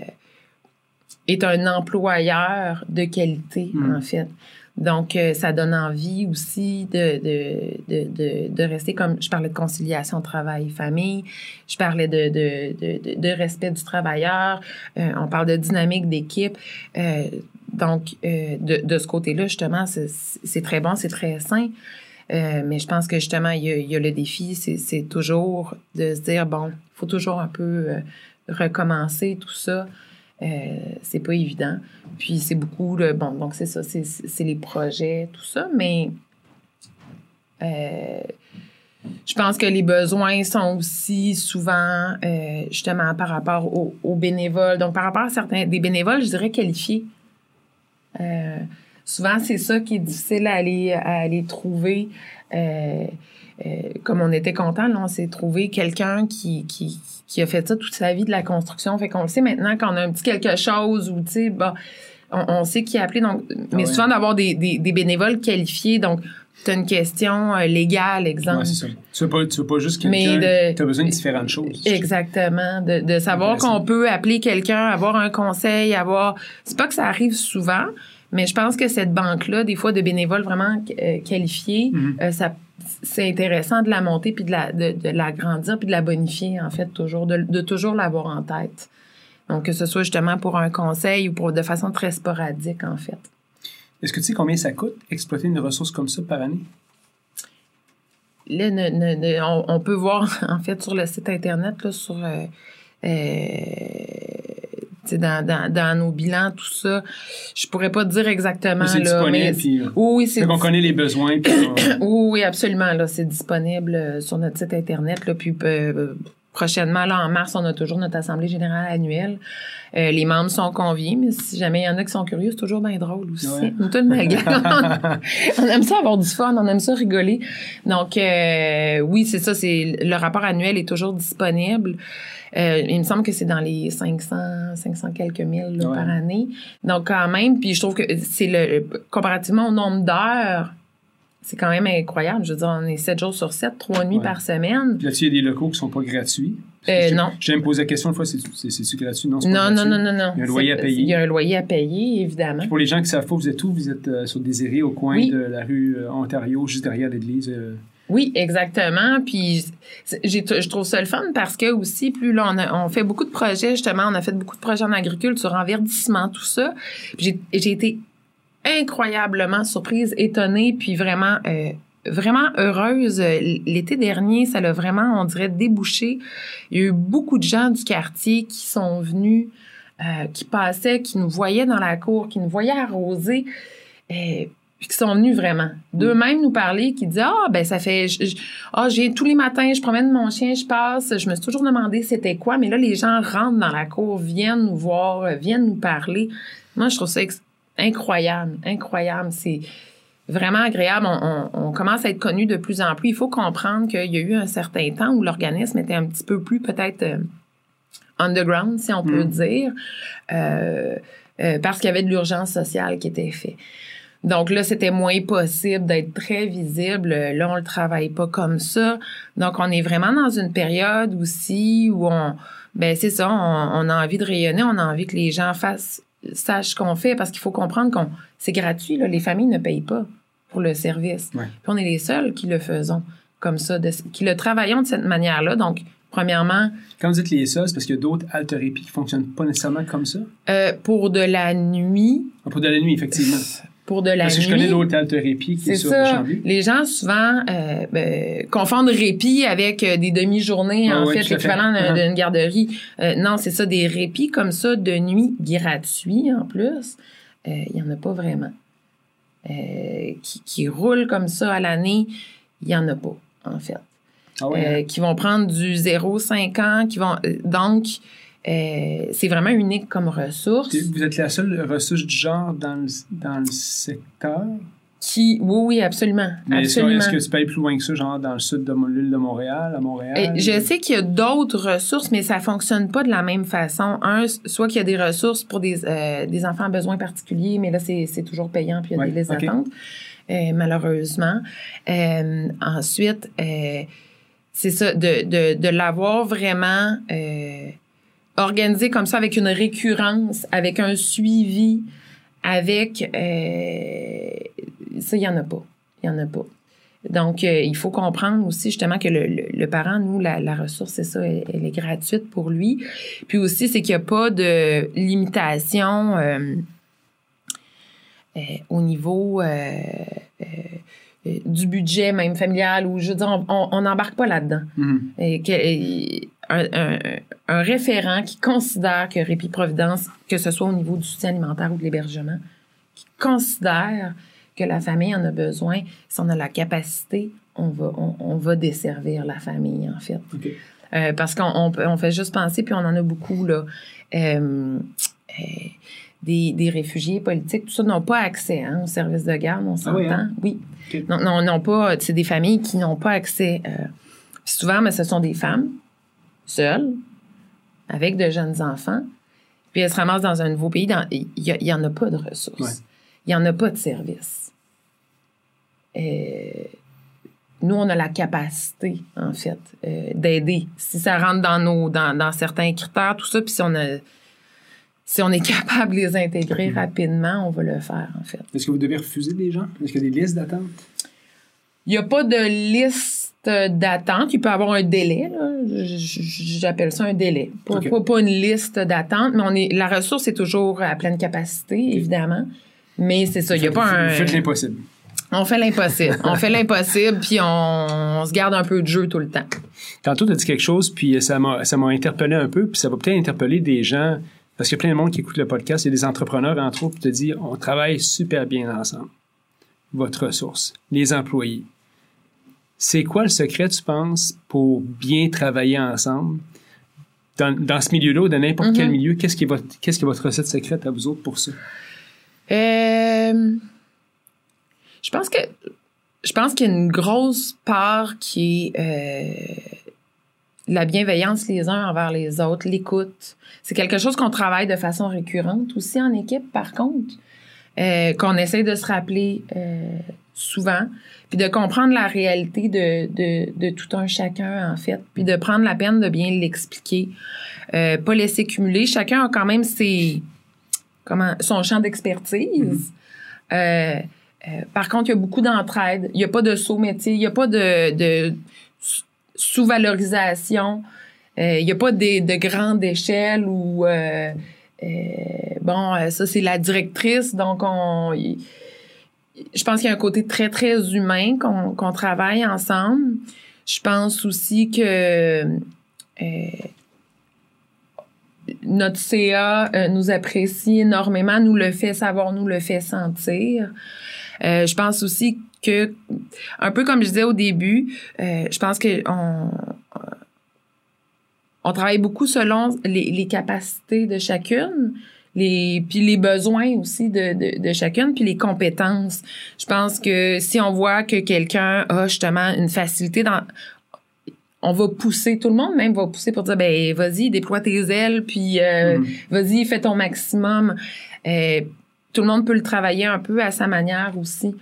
est un employeur de qualité, mm. en fait. Donc, euh, ça donne envie aussi de, de, de, de, rester comme je parlais de conciliation travail-famille, je parlais de, de, de, respect du travailleur, euh, on parle de dynamique d'équipe. Euh, donc, de, de ce côté-là, justement, c'est très bon, c'est très sain. mais je pense que justement, il y a, le défi, c'est toujours de se dire, bon, il faut toujours un peu recommencer tout ça. Euh, c'est pas évident. Puis c'est beaucoup le bon, donc c'est ça, c'est les projets, tout ça, mais euh, je pense que les besoins sont aussi souvent euh, justement par rapport aux, bénévoles. Donc par rapport à certains des bénévoles, je dirais qualifiés. Souvent c'est ça qui est difficile à aller à aller trouver. comme on était content, là, on s'est trouvé quelqu'un qui, qui, qui a fait ça toute sa vie de la construction. Fait qu'on le sait maintenant quand on a un petit quelque chose ou, tu sais, bah, on, sait qui a appelé. Donc, mais ah souvent d'avoir des, des, des, bénévoles qualifiés. Donc, tu as une question euh, légale, exemple. Ouais, c'est ça. Tu veux pas, tu veux pas juste quelqu'un. Tu as besoin de différentes choses. Exactement. De, de savoir qu'on peut appeler quelqu'un, avoir un conseil, avoir. C'est pas que ça arrive souvent, mais je pense que cette banque-là, des fois, de bénévoles vraiment euh, qualifiés, mm-hmm. euh, ça c'est intéressant de la monter puis de la de, de l'agrandir puis de la bonifier en fait toujours de, de toujours l'avoir en tête. Donc que ce soit justement pour un conseil ou pour de façon très sporadique en fait. Est-ce que tu sais combien ça coûte exploiter une ressource comme ça par année? Là, on, peut voir en fait sur le site internet là, sur euh, euh dans, dans, dans, nos bilans, tout ça. Je pourrais pas te dire exactement. C'est disponible. Puis, oui, c'est. On connaît les besoins. oui, absolument. Là, c'est disponible euh, sur notre site internet. Là, puis euh, prochainement, là, en mars, on a toujours notre assemblée générale annuelle. Euh, les membres sont conviés, mais si jamais il y en a qui sont curieux, c'est toujours bien drôle aussi. Ouais. Nous, on aime ça avoir du fun, on aime ça rigoler. Donc, oui, c'est ça. C'est le rapport annuel est toujours disponible. Euh, il me semble que c'est dans les 500, 500 quelques mille par année. Donc, quand même, puis je trouve que c'est le, comparativement au nombre d'heures, c'est quand même incroyable. Je veux dire, on est 7 jours sur 7, 3 nuits par semaine. Là-dessus, il y a des locaux qui sont pas gratuits. Euh, non. J'ai me poser la question une fois, c'est-tu gratuit? Non, non, non, non, non, non. Il y a un loyer à payer. Il y a un loyer à payer, évidemment. pour les gens qui savent pas, vous êtes où? Vous êtes euh, sur Désiré, au coin de la rue Ontario, juste derrière l'église. Oui, exactement. Puis je trouve ça le fun parce que aussi, plus là, on, fait beaucoup de projets, justement, on a fait beaucoup de projets en agriculture, en verdissement, tout ça. J'ai été incroyablement surprise, étonnée, puis vraiment, euh, vraiment heureuse. L'été dernier, ça l'a vraiment, on dirait, débouché. Il y a eu beaucoup de gens du quartier qui sont venus, euh, qui passaient, qui nous voyaient dans la cour, qui nous voyaient arroser. Euh, puis qui sont venus vraiment d'eux-mêmes nous parler, qui disaient ah ben ça fait ah j'ai tous les matins je promène mon chien, je passe, je me suis toujours demandé c'était quoi, mais là les gens rentrent dans la cour, viennent nous voir, euh, viennent nous parler. Moi je trouve ça incroyable, incroyable, c'est vraiment agréable. On, on, commence à être connu de plus en plus. Il faut comprendre qu'il y a eu un certain temps où l'organisme était un petit peu plus peut-être euh, underground, si on peut mm. dire, euh, parce qu'il y avait de l'urgence sociale qui était faite. Donc là, c'était moins possible d'être très visible. Là, on le travaille pas comme ça. Donc, on est vraiment dans une période aussi où on, ben c'est ça, on, a envie de rayonner, on a envie que les gens fassent, sachent ce qu'on fait parce qu'il faut comprendre qu'on, c'est gratuit. Là, les familles ne payent pas pour le service. Puis on est les seuls qui le faisons comme ça, qui le travaillons de cette manière-là. Donc, premièrement. Quand vous dites les seuls, c'est parce qu'il y a d'autres haltérépies qui fonctionnent pas nécessairement comme ça? Euh, pour de la nuit. Ah, pour de la nuit, effectivement pour de la Parce que je connais l'hôtel de répit qui est, sur ça. Les gens souvent euh, ben, confondent répit avec euh, des demi-journées, en fait, l'équivalent uh-huh. d'une garderie. Euh, non, c'est ça, des répits comme ça de nuit gratuits en plus. Il y en a pas vraiment. qui, qui roulent comme ça à l'année, il y en a pas, en fait. Ah hein? qui vont prendre du 0,5 ans, qui vont donc euh, c'est vraiment unique comme ressource. Vous êtes la seule ressource du genre dans le, dans le secteur? Qui, oui, oui, absolument. Mais est-ce que tu peux aller plus loin que ça, genre dans le sud de l'île de Montréal, à Montréal? Et je sais qu'il y a d'autres ressources, mais ça fonctionne pas de la même façon. Un, soit qu'il y a des ressources pour des, euh, des enfants à besoins particuliers, mais là, c'est toujours payant, puis il y a des listes euh, malheureusement. Euh, ensuite, euh, c'est ça, de, de, de l'avoir vraiment organisé comme ça avec une récurrence, avec un suivi, avec euh, ça, il y en a pas. Il y en a pas. Donc, euh, il faut comprendre aussi justement que le, le, parent, nous, la, la ressource, c'est ça, elle, est gratuite pour lui. Puis aussi, c'est qu'il n'y a pas de limitation euh, au niveau du budget même familial ou je veux dire, on n'embarque pas là-dedans. Mm-hmm un, un, référent qui considère que Répit Providence, que ce soit au niveau du soutien alimentaire ou de l'hébergement, qui considère que la famille en a besoin, si on a la capacité, on va, on, va desservir la famille, en fait. Euh, parce qu'on on, fait juste penser, puis on en a beaucoup, là. Euh, euh, des, des, réfugiés politiques, tout ça, n'ont pas accès hein, au service de garde, on ah s'entend. Hein? Oui. Non, non, non, pas. C'est des familles qui n'ont pas accès. souvent, mais ce sont des femmes seule, avec de jeunes enfants, puis elle se ramasse dans un nouveau pays, il n'y en a pas de ressources. Il n'y en a pas de services. Euh, nous, on a la capacité, en fait, euh, d'aider. Si ça rentre dans nos dans, certains critères, tout ça, puis si on a si on est capable de les intégrer mm-hmm. rapidement, on va le faire, en fait. Est-ce que vous devez refuser des gens? Est-ce qu'il y a des listes d'attente? Il n'y a pas de liste d'attente. Il peut avoir un délai. J'appelle ça un délai. Pas, pas, une liste d'attente, mais on est, la ressource est toujours à pleine capacité, évidemment. Mais c'est ça. Il n'y a pas un. Faites l'impossible. On fait l'impossible. on fait l'impossible, puis on, se garde un peu de jeu tout le temps. Tantôt, tu as dit quelque chose, puis ça m'a interpellé un peu, puis ça va peut-être interpeller des gens, parce qu'il y a plein de monde qui écoute le podcast, il y a des entrepreneurs, entre autres, qui te disent on travaille super bien ensemble. Votre ressource, les employés, c'est quoi le secret, tu penses, pour bien travailler ensemble? Dans, ce milieu-là ou dans n'importe quel mhm. milieu, qu'est-ce qui, est votre, qui est votre recette secrète à vous autres pour ça? Euh, je pense que je pense qu'il y a une grosse part qui est euh, la bienveillance les uns envers les autres, l'écoute. C'est quelque chose qu'on travaille de façon récurrente aussi en équipe, par contre, euh, qu'on essaie de se rappeler souvent puis de comprendre la réalité de, de, de, tout un chacun, en fait, puis de prendre la peine de bien l'expliquer. Euh, pas laisser cumuler. Chacun a quand même ses, comment, son champ d'expertise. Mm-hmm. Euh, euh, par contre, il y a beaucoup d'entraide. Il n'y a pas de saut métier. Il n'y a pas de, de sous-valorisation. il n'y a pas de, de grande échelle où, bon, ça, c'est la directrice, donc on je pense qu'il y a un côté très, très humain qu'on travaille ensemble. Je pense aussi que euh, notre CA euh, nous apprécie énormément, nous le fait savoir, nous le fait sentir. Euh, je pense aussi que, un peu comme je disais au début, je pense que on, travaille beaucoup selon les, les capacités de chacune les puis les besoins aussi de, de, de, chacune puis les compétences je pense que si on voit que quelqu'un a justement une facilité dans on va pousser tout le monde même va pousser pour dire ben vas-y déploie tes ailes puis euh, mm. vas-y fais ton maximum euh, tout le monde peut le travailler un peu à sa manière aussi.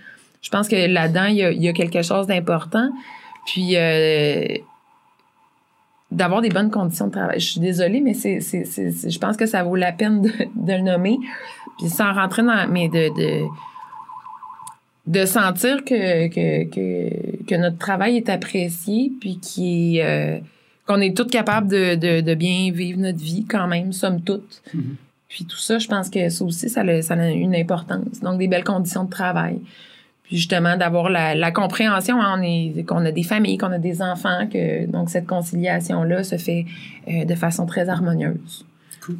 Je pense que là-dedans, il y a, quelque chose d'important. Puis, euh, d'avoir des bonnes conditions de travail. Je suis désolée, mais c'est, c'est, c'est, je pense que ça vaut la peine de, de, le nommer. Puis sans rentrer dans, mais de, de, de sentir que, que, que, que notre travail est apprécié, puis qui euh, qu'on est toutes capables de, de, de, bien vivre notre vie quand même, somme toute. Mm-hmm. Puis tout ça, je pense que ça aussi, ça ça a une importance. Donc, des belles conditions de travail. Puis justement, d'avoir la, la, compréhension, hein, on est, qu'on a des familles, qu'on a des enfants, que donc cette conciliation-là se fait euh, de façon très harmonieuse. Cool.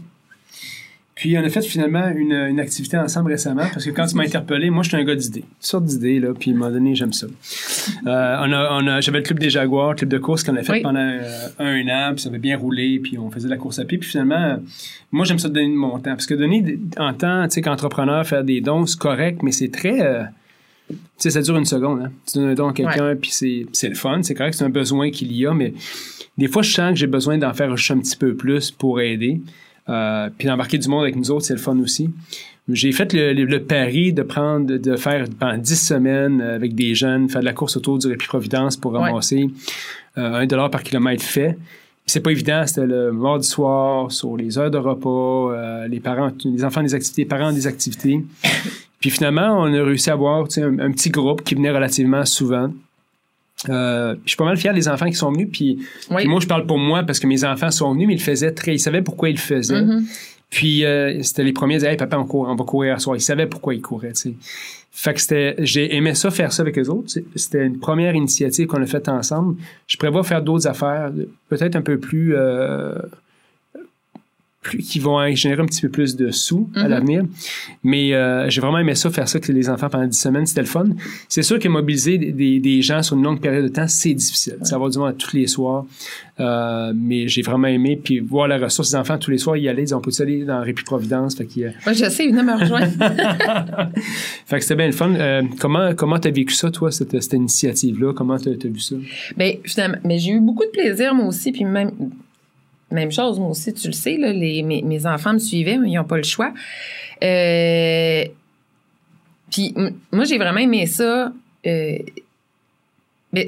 Puis on a fait finalement une, une, activité ensemble récemment parce que quand tu m'as interpellé, moi je suis un gars d'idées, une sorte d'idées là, puis à un moment donné j'aime ça. Euh, on a, on a, j'avais le club des Jaguars, le club de course qu'on a fait pendant euh, un an, puis ça avait bien roulé, puis on faisait de la course à pied, puis finalement, moi j'aime ça donner de mon temps parce que donner en temps, tu sais, qu'entrepreneur faire des dons c'est correct, mais c'est très sais, ça dure une seconde. Hein. Tu donnes un don à quelqu'un, puis c'est le fun. C'est correct, c'est un besoin qu'il y a, mais des fois, je sens que j'ai besoin d'en faire un petit peu plus pour aider. Euh, puis d'embarquer du monde avec nous autres, c'est le fun aussi. J'ai fait le, pari de prendre, de faire pendant 10 semaines avec des jeunes, faire de la course autour du Répi-Providence pour ramasser euh, un dollar par kilomètre fait. C'est pas évident, c'était le mardi soir, sur les heures de repas, euh, les parents, les enfants des activités, les parents des activités. Puis finalement, on a réussi à avoir un, un petit groupe qui venait relativement souvent. Euh, je suis pas mal fier des enfants qui sont venus. Puis, moi, je parle pour moi parce que mes enfants sont venus, mais ils faisaient très. Ils savaient pourquoi ils le faisaient. Mm-hmm. Puis euh, c'était les premiers à dire hey, papa, on, court, on va courir à soir. Ils savaient pourquoi ils couraient. sais. Fait que c'était. J'ai aimé ça, faire ça avec les autres. C'était une première initiative qu'on a faite ensemble. Je prévois faire d'autres affaires, peut-être un peu plus. Euh, qui vont générer un petit peu plus de sous à mhm. l'avenir. Mais euh, j'ai vraiment aimé ça, faire ça avec les enfants pendant 10 semaines, c'était le fun. C'est sûr que mobiliser des, des, gens sur une longue période de temps, c'est difficile. Ça va du moins tous les soirs. Euh, mais j'ai vraiment aimé. Puis voir la ressource des enfants tous les soirs, y aller, ils ont pu aller dans Répi Providence? Fait qu'il, Moi, je sais, venez me rejoindre. fait que c'était bien le fun. Euh, comment comment t'as vécu ça, toi, cette, cette initiative-là? Comment t'as, as vu ça? Bien, finalement, mais j'ai eu beaucoup de plaisir, moi aussi. Puis même même chose, moi aussi, tu le sais, là, les, mes, mes enfants me suivaient, mais ils n'ont pas le choix. Euh, puis moi, j'ai vraiment aimé ça. Euh,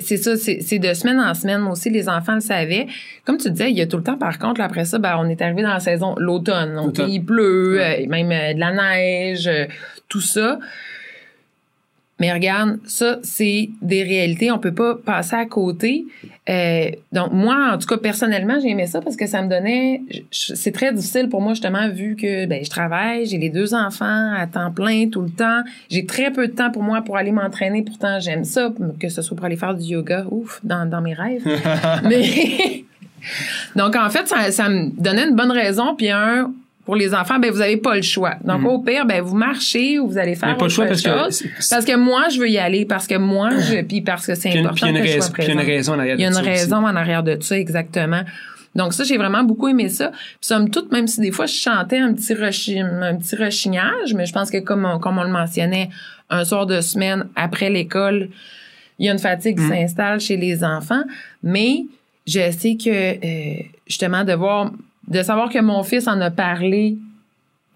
c'est ça, c'est de semaine en semaine. Moi aussi, les enfants le savaient. Comme tu disais, il y a tout le temps, par contre, après ça, ben, on est arrivé dans la saison, l'automne. Donc, il pleut, euh, même de la neige, tout ça. Mais regarde, ça, c'est des réalités. On peut pas passer à côté. Euh, donc, moi, en tout cas, personnellement, j'ai aimé ça parce que ça me donnait... C'est très difficile pour moi, justement, vu que ben, je travaille, j'ai les deux enfants à temps plein tout le temps. J'ai très peu de temps pour moi pour aller m'entraîner. Pourtant, j'aime ça, que ce soit pour aller faire du yoga, ouf, dans, dans mes rêves. Mais... Donc, en fait, ça, ça me donnait une bonne raison. Puis un, pour les enfants, ben vous avez pas le choix. Donc mhm. au pire, ben vous marchez ou vous allez faire pas le choix parce chose. Que parce que moi je veux y aller parce que moi je puis parce que c'est important puis que je sois présente. Il y a une raison en arrière de ça. Il y a une raison en arrière de ça exactement. Donc ça j'ai vraiment beaucoup aimé ça. Puis somme toute même si des fois je chantais un petit un petit rechignage, mais je pense que comme on, comme on le mentionnait un soir de semaine après l'école, il y a une fatigue qui mhm. s'installe chez les enfants, mais je sais que euh, justement de voir de savoir que mon fils en a parlé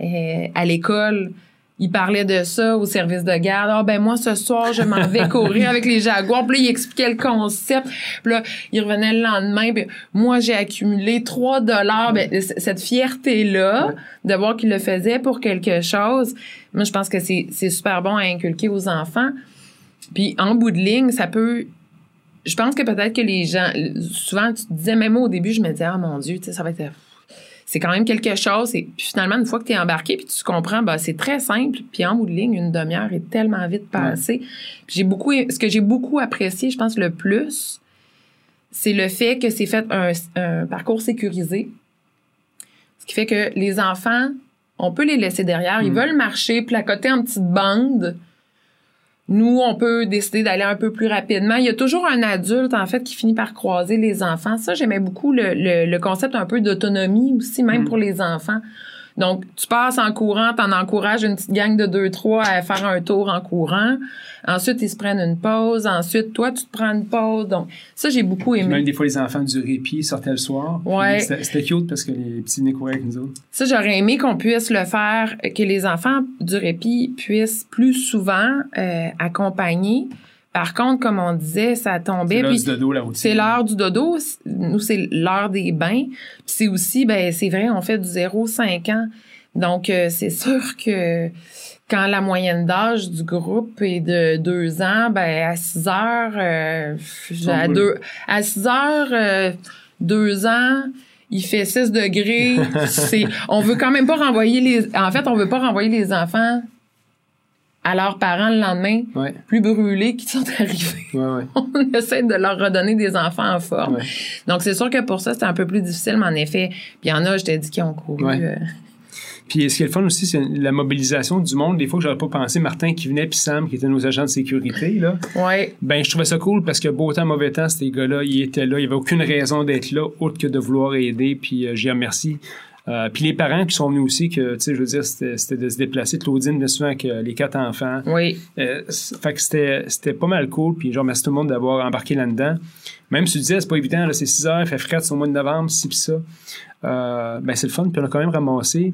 euh, à l'école. Il parlait de ça au service de garde. Ah ben moi ce soir je m'en vais courir avec les jaguars. Puis là, il expliquait le concept. Puis là, il revenait le lendemain. Puis moi j'ai accumulé 3 dollars. Ben, cette fierté là de voir qu'il le faisait pour quelque chose. Moi je pense que c'est c'est super bon à inculquer aux enfants. Puis en bout de ligne, ça peut je pense que peut-être que les gens souvent tu disais même moi au début je me disais ah mon dieu, ça va être c'est quand même quelque chose. Et puis finalement, une fois que tu es embarqué, puis tu comprends, bah, c'est très simple. Puis en bout de ligne, une demi-heure est tellement vite passée. J'ai beaucoup, ce que j'ai beaucoup apprécié, je pense, le plus, c'est le fait que c'est fait un, parcours sécurisé. Ce qui fait que les enfants, on peut les laisser derrière. Ils mm. veulent marcher, placoter en petite bande nous, on peut décider d'aller un peu plus rapidement. Il y a toujours un adulte, en fait, qui finit par croiser les enfants. Ça, j'aimais beaucoup le, le, concept un peu d'autonomie aussi, même mm. pour les enfants. Donc, tu passes en courant, t'en encourages une petite gang de deux, trois à faire un tour en courant. Ensuite, ils se prennent une pause. Ensuite, toi, tu te prends une pause. Donc, ça, j'ai beaucoup aimé. même des fois, les enfants du répit sortaient le soir. Ouais. C'était cute parce que les petits venaient courir avec nous autres. Ça, j'aurais aimé qu'on puisse le faire, que les enfants du répit puissent plus souvent euh, accompagner par contre, comme on disait, ça tombait. C'est l'heure du dodo, là C'est l'heure du dodo. Nous, c'est l'heure des bains. Puis c'est aussi, ben, c'est vrai, on fait du 0-5 ans. Donc, euh, c'est sûr que quand la moyenne d'âge du groupe est de 2 ans, ben, à 6 heures, euh, à, deux, à 6 heures, euh, 2 ans, il fait 6 degrés. c'est, on veut quand même pas renvoyer les, en fait, on veut pas renvoyer les enfants à leurs parents le lendemain, plus brûlés qu'ils sont arrivés. On essaie de leur redonner des enfants en forme. Donc, c'est sûr que pour ça, c'est un peu plus difficile, mais en effet, puis il y en a, je t'ai dit, qui ont couru. Euh, puis ce qui est le fun aussi, c'est la mobilisation du monde. Des fois que j'aurais pas pensé, Martin qui venait, puis Sam qui étaient nos agents de sécurité, là. Ouais. Ben, je trouvais ça cool parce que beau temps, mauvais temps, ces gars-là, ils étaient là. Il y avait aucune raison d'être là, autre que de vouloir aider. Puis euh, j'y remercie. Euh, puis les parents qui sont venus aussi, que, tu sais, je veux dire, c'était de se déplacer. Claudine venait souvent avec euh, les quatre enfants. Oui. Euh, fait que c'était pas mal cool. Puis genre, merci tout le monde d'avoir embarqué là-dedans. Même si tu disais, c'est pas évident, c'est 6 heures, il fait frais, c'est au mois de novembre, ci pis ça. Euh, ben c'est le fun. Puis on a quand même ramassé.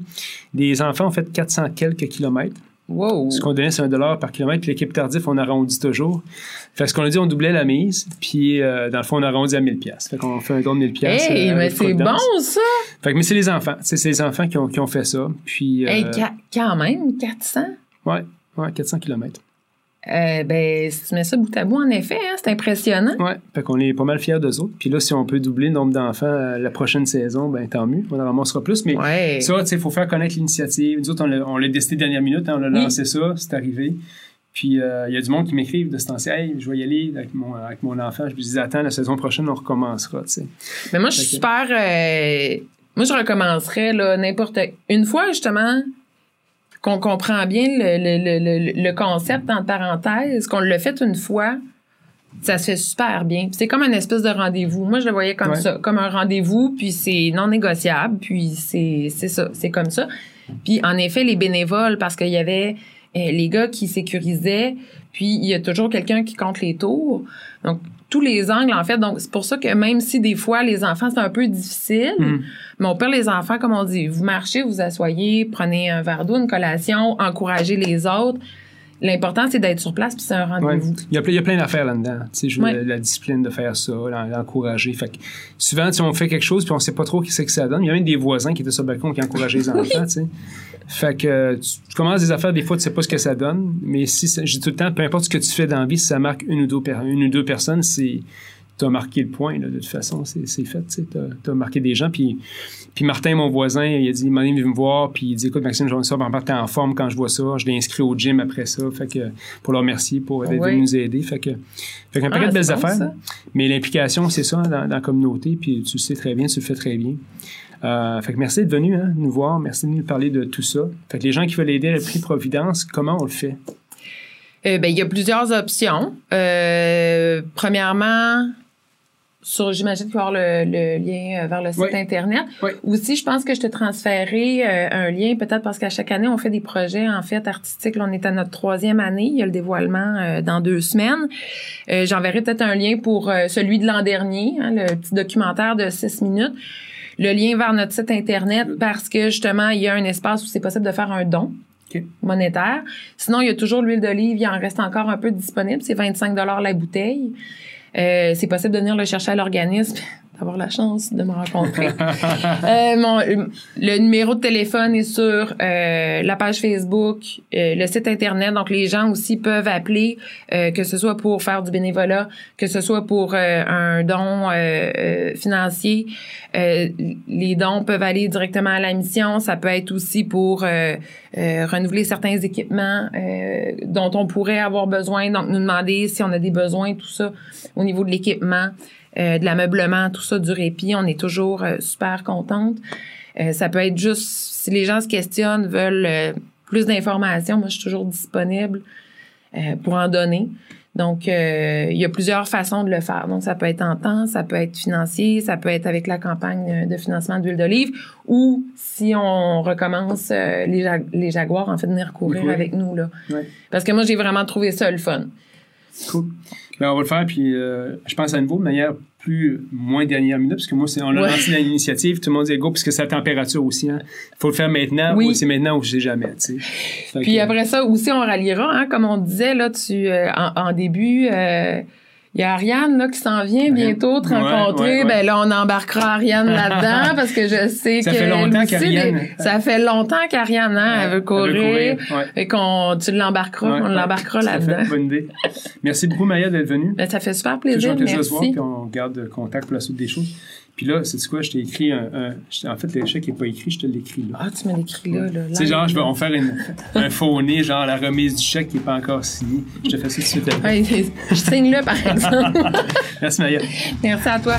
Les enfants ont fait 400 quelques kilomètres. Wow. Ce qu'on donnait, c'est un dollar par kilomètre. Puis l'équipe tardif, on arrondit toujours. Fait que ce qu'on a dit, on doublait la mise. Puis euh, dans le fond, on arrondit à 1000 pièces. Fait qu'on fait un don de 1000 pièces. Hey, euh, mais c'est bon ça. Fait que mais c'est les enfants. C'est les enfants qui ont, qui ont fait ça. Puis. Hey, euh, quand même, 400. Ouais, ouais, 400 kilomètres. Euh, ben, si tu mets ça bout à bout, en effet, hein, c'est impressionnant. Oui, fait qu'on est pas mal fiers d'eux autres. Puis là, si on peut doubler le nombre d'enfants euh, la prochaine saison, ben tant mieux. On en ramassera plus. Mais ça, tu sais, il faut faire connaître l'initiative. Nous autres, on l'a décidé dernière minute, hein, on a lancé ça, c'est arrivé. Puis euh, il y a du monde qui m'écrivent de ce temps Hey, je vais y aller avec mon, avec mon enfant. Je lui dis Attends, la saison prochaine, on recommencera. Tu sais. Mais moi, je suis super. moi, je recommencerais n'importe. Une fois, justement, qu'on comprend bien le, le, le, le, concept en parenthèse, qu'on l'a fait une fois, ça se fait super bien. C'est comme un espèce de rendez-vous. Moi, je le voyais comme ça, comme un rendez-vous, puis c'est non négociable, puis c'est ça, c'est comme ça. Puis en effet, les bénévoles, parce qu'il y avait euh, les gars qui sécurisaient, puis il y a toujours quelqu'un qui compte les tours. Donc tous les angles, en fait. Donc, c'est pour ça que même si des fois, les enfants, c'est un peu difficile, mm. mais on perd les enfants, comme on dit, vous marchez, vous asseyez, prenez un verre d'eau, une collation, encouragez les autres. L'important, c'est d'être sur place, puis c'est un rendez-vous. Il, y a, il y a plein d'affaires là-dedans. Tu sais, la, discipline de faire ça, l'encourager. Fait que souvent, si on fait quelque chose, puis on sait pas trop ce que ça donne. Il y a même des voisins qui étaient sur le balcon qui encourageaient les enfants, tu sais. Fait que tu, commences des affaires, des fois, tu sais pas ce que ça donne. Mais si, je dis tout le temps, peu importe ce que tu fais dans la vie, si ça marque une ou deux, une ou deux personnes, c'est tu as marqué le point, de toute façon, c'est fait, tu as, marqué des gens. Puis, puis Martin, mon voisin, il a dit, il m'a dit, me voir, puis il dit, écoute, Maxime, je ça, t'es en forme quand je vois ça, je l'ai inscrit au gym après ça, fait que, pour le remercier, pour être venu nous aider, fait que, fait qu'un paquet de ah, belles affaires. Mais l'implication, c'est ça, dans, la communauté, puis tu le sais très bien, tu le fais très bien. Euh, fait que merci d'être venu hein, nous voir, merci de nous parler de tout ça. Fait que les gens qui veulent aider à le prix Providence, comment on le fait? Euh, ben, il y a plusieurs options. Euh, premièrement, sur, j'imagine qu'il y avoir le, lien vers le site Internet. Oui. Aussi, je pense que je te transférerai euh, un lien, peut-être parce qu'à chaque année, on fait des projets, en fait, artistiques. Là, on est à notre troisième année. Il y a le dévoilement euh, dans deux semaines. J'enverrai peut-être un lien pour celui de l'an dernier, hein, le petit documentaire de six minutes. Le lien vers notre site Internet parce que, justement, il y a un espace où c'est possible de faire un don. monétaire. Sinon, il y a toujours l'huile d'olive, il en reste encore un peu disponible, c'est 25 la bouteille. Euh, c'est possible de venir le chercher à l'organisme, d'avoir la chance de me rencontrer. euh, mon, le numéro de téléphone est sur euh, la page Facebook, euh, le site internet. Donc les gens aussi peuvent appeler, euh, que ce soit pour faire du bénévolat, que ce soit pour un don financier. les dons peuvent aller directement à la mission. Ça peut être aussi pour renouveler certains équipements dont on pourrait avoir besoin. Donc nous demander si on a des besoins, tout ça au niveau de l'équipement. Euh, de l'ameublement, tout ça, du répit. On est toujours euh, super contente. Euh, ça peut être juste, si les gens se questionnent, veulent plus d'informations, moi, je suis toujours disponible pour en donner. Donc, il y a plusieurs façons de le faire. Donc, ça peut être en temps, ça peut être financier, ça peut être avec la campagne de financement d'huile d'olive, ou si on recommence les, les, jaguars, en fait, venir courir avec nous. Là. Parce que moi, j'ai vraiment trouvé ça le fun. Cool. Ben, on va le faire, puis euh, je pense à nouveau de manière plus, moins dernière minute, parce que moi, on a lancé l'initiative, tout le monde dit go, puisque c'est la température aussi. Il hein. faut le faire maintenant, ou c'est maintenant ou je sais jamais. Puis après ça, aussi, on ralliera, hein, comme on disait là, tu, euh, en, début. Euh, il y a Ariane là, qui s'en vient bientôt te rencontrer. Ben là, on embarquera Ariane là-dedans parce que je sais ça que. Fait longtemps qu'Ariane... Ça fait longtemps qu'Ariane hein, elle veut courir. et qu'on tu l'embarqueras, on l'embarquera là-dedans. Bonne idée. Merci beaucoup, Maya, d'être venue. Ben, ça fait super plaisir. Toujours un plaisir Merci. de voir, puis on garde contact pour la suite des choses. Puis là, c'est quoi? Je t'ai écrit un, En fait, l'échec n'est pas écrit, je te l'écris là. Ah, tu m'as l'écrit là. là tu sais, genre, je vais, on faire une, un faux nez, genre la remise du chèque qui n'est pas encore signé. Je te fais ça tout de suite. je signe là, par exemple. Merci, Maya. Merci à toi.